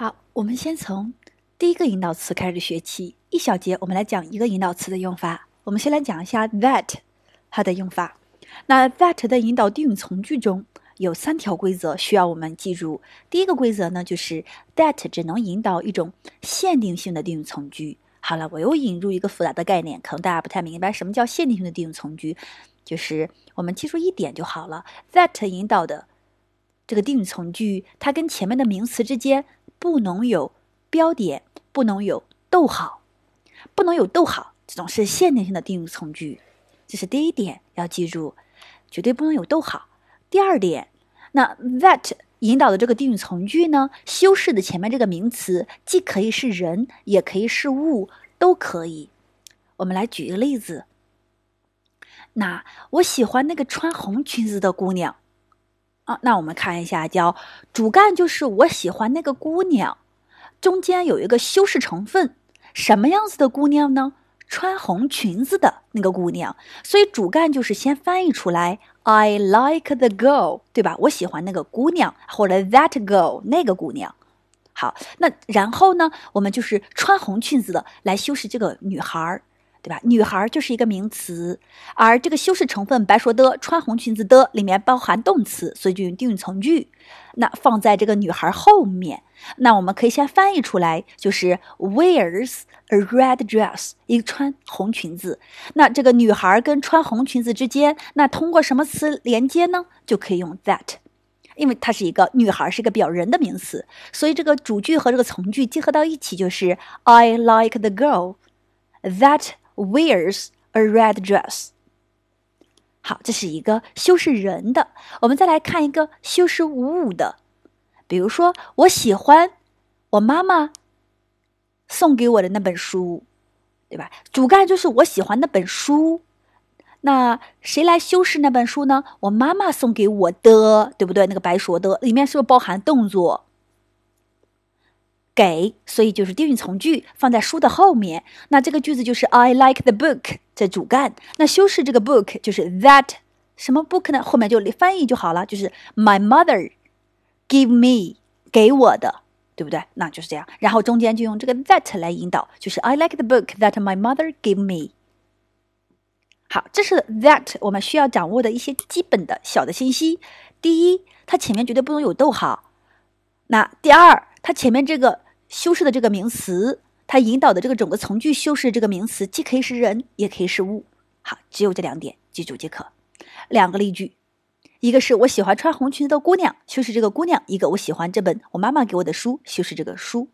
好，我们先从第一个引导词开始学起。一小节，我们来讲一个引导词的用法。我们先来讲一下 that 它的用法。那 that 的引导定语从句中有三条规则需要我们记住。第一个规则呢，就是 that 只能引导一种限定性的定语从句。好了，我又引入一个复杂的概念，可能大家不太明白什么叫限定性的定语从句。就是我们记住一点就好了，that 引导的这个定语从句，它跟前面的名词之间。不能有标点，不能有逗号，不能有逗号，这种是限定性的定语从句，这是第一点要记住，绝对不能有逗号。第二点，那 that 引导的这个定语从句呢，修饰的前面这个名词既可以是人，也可以是物，都可以。我们来举一个例子，那我喜欢那个穿红裙子的姑娘。那我们看一下，叫主干就是我喜欢那个姑娘，中间有一个修饰成分，什么样子的姑娘呢？穿红裙子的那个姑娘，所以主干就是先翻译出来，I like the girl，对吧？我喜欢那个姑娘，或者 that girl，那个姑娘。好，那然后呢，我们就是穿红裙子的来修饰这个女孩儿。对吧？女孩就是一个名词，而这个修饰成分白说的穿红裙子的里面包含动词，所以就用定语从句。那放在这个女孩后面，那我们可以先翻译出来，就是 wears a red dress，一个穿红裙子。那这个女孩跟穿红裙子之间，那通过什么词连接呢？就可以用 that，因为它是一个女孩，是一个表人的名词，所以这个主句和这个从句结合到一起，就是 I like the girl that。Wears a red dress。好，这是一个修饰人的。我们再来看一个修饰物的，比如说，我喜欢我妈妈送给我的那本书，对吧？主干就是我喜欢那本书。那谁来修饰那本书呢？我妈妈送给我的，对不对？那个白说的里面是不是包含动作？给，所以就是定语从句放在书的后面。那这个句子就是 I like the book 这主干。那修饰这个 book 就是 that 什么 book 呢？后面就翻译就好了，就是 My mother give me 给我的，对不对？那就是这样。然后中间就用这个 that 来引导，就是 I like the book that my mother gave me。好，这是 that 我们需要掌握的一些基本的小的信息。第一，它前面绝对不能有逗号。那第二，它前面这个。修饰的这个名词，它引导的这个整个从句修饰这个名词，既可以是人，也可以是物。好，只有这两点，记住即可。两个例句，一个是我喜欢穿红裙子的姑娘，修饰这个姑娘；一个我喜欢这本我妈妈给我的书，修饰这个书。